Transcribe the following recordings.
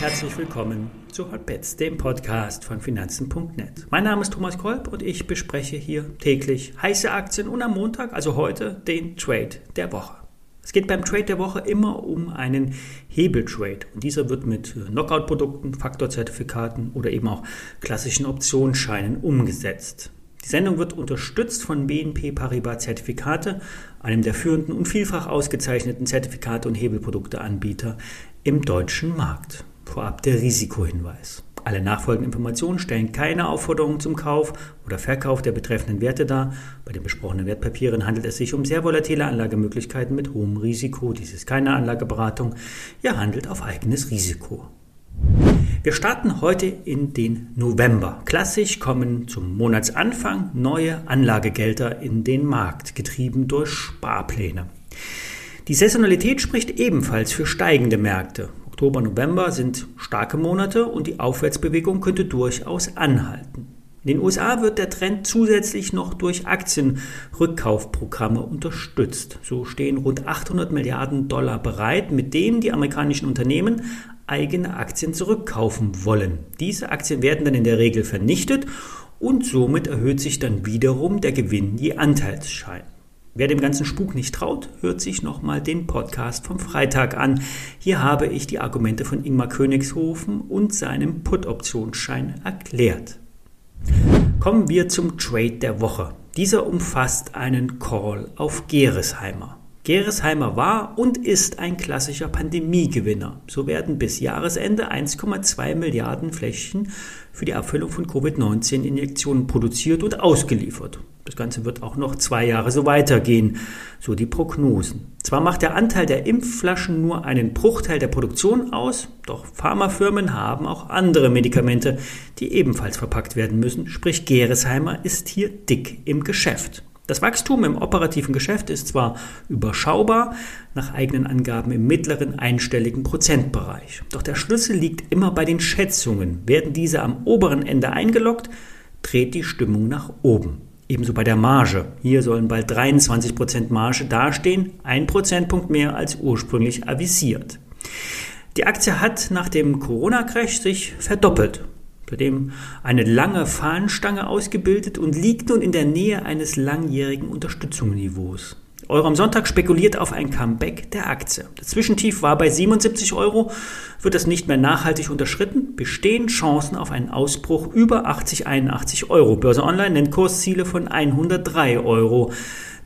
herzlich willkommen zu Hotbets, dem Podcast von Finanzen.net. Mein Name ist Thomas Kolb und ich bespreche hier täglich heiße Aktien und am Montag, also heute, den Trade der Woche. Es geht beim Trade der Woche immer um einen Hebeltrade und dieser wird mit Knockout-Produkten, Faktorzertifikaten oder eben auch klassischen Optionsscheinen umgesetzt. Die Sendung wird unterstützt von BNP Paribas Zertifikate, einem der führenden und vielfach ausgezeichneten Zertifikate- und Hebelprodukteanbieter im deutschen Markt. Vorab der Risikohinweis. Alle nachfolgenden Informationen stellen keine Aufforderung zum Kauf oder Verkauf der betreffenden Werte dar. Bei den besprochenen Wertpapieren handelt es sich um sehr volatile Anlagemöglichkeiten mit hohem Risiko. Dies ist keine Anlageberatung. Ihr handelt auf eigenes Risiko. Wir starten heute in den November. Klassisch kommen zum Monatsanfang neue Anlagegelder in den Markt, getrieben durch Sparpläne. Die Saisonalität spricht ebenfalls für steigende Märkte. Oktober, November sind starke Monate und die Aufwärtsbewegung könnte durchaus anhalten. In den USA wird der Trend zusätzlich noch durch Aktienrückkaufprogramme unterstützt. So stehen rund 800 Milliarden Dollar bereit, mit denen die amerikanischen Unternehmen eigene Aktien zurückkaufen wollen. Diese Aktien werden dann in der Regel vernichtet und somit erhöht sich dann wiederum der Gewinn je Anteilsschein. Wer dem ganzen Spuk nicht traut, hört sich nochmal den Podcast vom Freitag an. Hier habe ich die Argumente von Ingmar Königshofen und seinem Put-Optionsschein erklärt. Kommen wir zum Trade der Woche. Dieser umfasst einen Call auf Geresheimer. Geresheimer war und ist ein klassischer Pandemiegewinner. So werden bis Jahresende 1,2 Milliarden Fläschchen für die Abfüllung von Covid-19-Injektionen produziert und ausgeliefert. Das Ganze wird auch noch zwei Jahre so weitergehen, so die Prognosen. Zwar macht der Anteil der Impfflaschen nur einen Bruchteil der Produktion aus, doch Pharmafirmen haben auch andere Medikamente, die ebenfalls verpackt werden müssen, sprich Geresheimer ist hier dick im Geschäft. Das Wachstum im operativen Geschäft ist zwar überschaubar, nach eigenen Angaben im mittleren einstelligen Prozentbereich. Doch der Schlüssel liegt immer bei den Schätzungen. Werden diese am oberen Ende eingeloggt, dreht die Stimmung nach oben. Ebenso bei der Marge. Hier sollen bald 23% Marge dastehen, ein Prozentpunkt mehr als ursprünglich avisiert. Die Aktie hat nach dem Corona-Crash sich verdoppelt zudem eine lange Fahnenstange ausgebildet und liegt nun in der Nähe eines langjährigen Unterstützungsniveaus. Euro am Sonntag spekuliert auf ein Comeback der Aktie. Das Zwischentief war bei 77 Euro. Wird das nicht mehr nachhaltig unterschritten, bestehen Chancen auf einen Ausbruch über 80, 81 Euro. Börse Online nennt Kursziele von 103 Euro,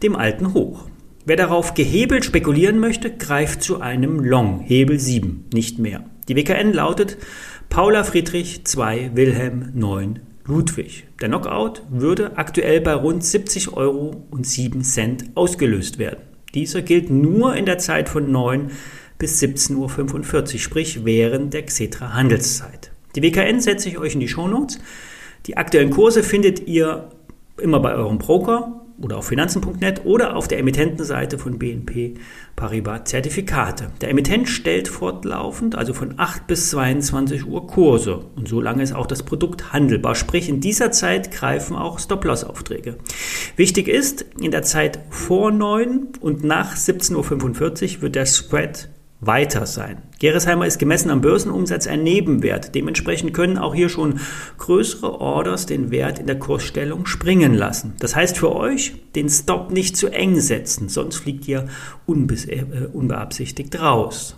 dem alten Hoch. Wer darauf gehebelt spekulieren möchte, greift zu einem Long, Hebel 7, nicht mehr. Die WKN lautet Paula Friedrich 2 Wilhelm 9 Ludwig. Der Knockout würde aktuell bei rund 70 Euro und 7 Cent ausgelöst werden. Dieser gilt nur in der Zeit von 9 bis 17.45 Uhr, sprich während der Xetra Handelszeit. Die WKN setze ich euch in die Shownotes. Die aktuellen Kurse findet ihr immer bei eurem Broker oder auf finanzen.net oder auf der Emittentenseite von BNP Paribas Zertifikate. Der Emittent stellt fortlaufend, also von 8 bis 22 Uhr Kurse und so lange ist auch das Produkt handelbar. Sprich, in dieser Zeit greifen auch Stop-Loss-Aufträge. Wichtig ist, in der Zeit vor 9 und nach 17.45 Uhr wird der Spread weiter sein. Geresheimer ist gemessen am Börsenumsatz ein Nebenwert. Dementsprechend können auch hier schon größere Orders den Wert in der Kursstellung springen lassen. Das heißt für euch, den Stop nicht zu eng setzen, sonst fliegt ihr äh, unbeabsichtigt raus.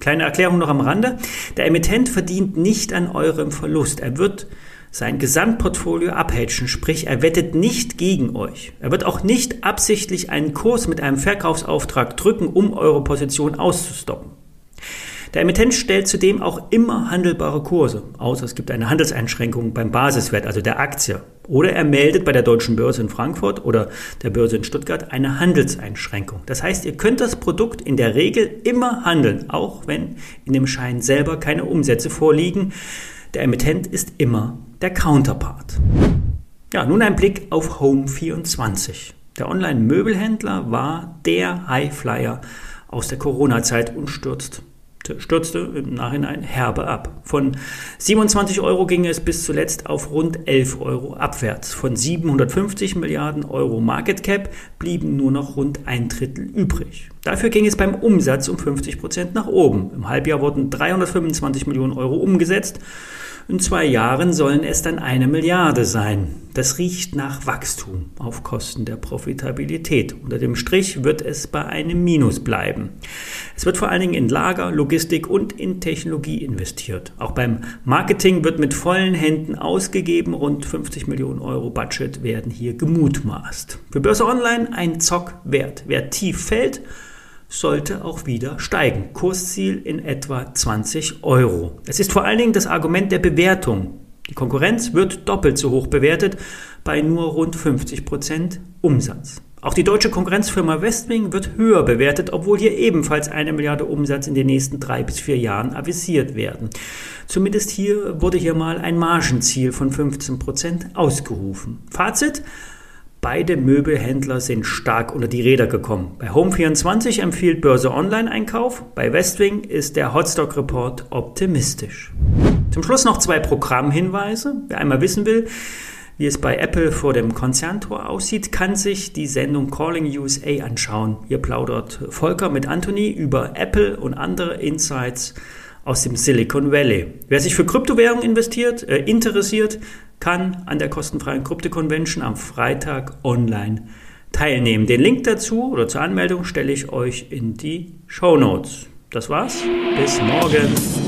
Kleine Erklärung noch am Rande. Der Emittent verdient nicht an eurem Verlust. Er wird sein Gesamtportfolio abhedgen, sprich er wettet nicht gegen euch. Er wird auch nicht absichtlich einen Kurs mit einem Verkaufsauftrag drücken, um eure Position auszustoppen. Der Emittent stellt zudem auch immer handelbare Kurse, außer es gibt eine Handelseinschränkung beim Basiswert, also der Aktie. Oder er meldet bei der Deutschen Börse in Frankfurt oder der Börse in Stuttgart eine Handelseinschränkung. Das heißt, ihr könnt das Produkt in der Regel immer handeln, auch wenn in dem Schein selber keine Umsätze vorliegen. Der Emittent ist immer der Counterpart. Ja, nun ein Blick auf Home24. Der Online-Möbelhändler war der Highflyer aus der Corona-Zeit und stürzt stürzte im Nachhinein herbe ab. Von 27 Euro ging es bis zuletzt auf rund 11 Euro abwärts. Von 750 Milliarden Euro Market Cap blieben nur noch rund ein Drittel übrig. Dafür ging es beim Umsatz um 50 Prozent nach oben. Im Halbjahr wurden 325 Millionen Euro umgesetzt. In zwei Jahren sollen es dann eine Milliarde sein. Das riecht nach Wachstum auf Kosten der Profitabilität. Unter dem Strich wird es bei einem Minus bleiben. Es wird vor allen Dingen in Lager, Logistik und in Technologie investiert. Auch beim Marketing wird mit vollen Händen ausgegeben. Rund 50 Millionen Euro Budget werden hier gemutmaßt. Für Börse Online ein Zockwert. Wer tief fällt, sollte auch wieder steigen. Kursziel in etwa 20 Euro. Es ist vor allen Dingen das Argument der Bewertung. Die Konkurrenz wird doppelt so hoch bewertet bei nur rund 50 Prozent Umsatz. Auch die deutsche Konkurrenzfirma Westwing wird höher bewertet, obwohl hier ebenfalls eine Milliarde Umsatz in den nächsten drei bis vier Jahren avisiert werden. Zumindest hier wurde hier mal ein Margenziel von 15 Prozent ausgerufen. Fazit? Beide Möbelhändler sind stark unter die Räder gekommen. Bei Home24 empfiehlt Börse Online Einkauf, bei Westwing ist der Hotstock Report optimistisch. Zum Schluss noch zwei Programmhinweise. Wer einmal wissen will, wie es bei Apple vor dem Konzerntor aussieht, kann sich die Sendung Calling USA anschauen. Hier plaudert Volker mit Anthony über Apple und andere Insights aus dem Silicon Valley. Wer sich für Kryptowährungen investiert, äh, interessiert, kann an der kostenfreien Krypto-Convention am Freitag online teilnehmen. Den Link dazu oder zur Anmeldung stelle ich euch in die Show Notes. Das war's. Bis morgen.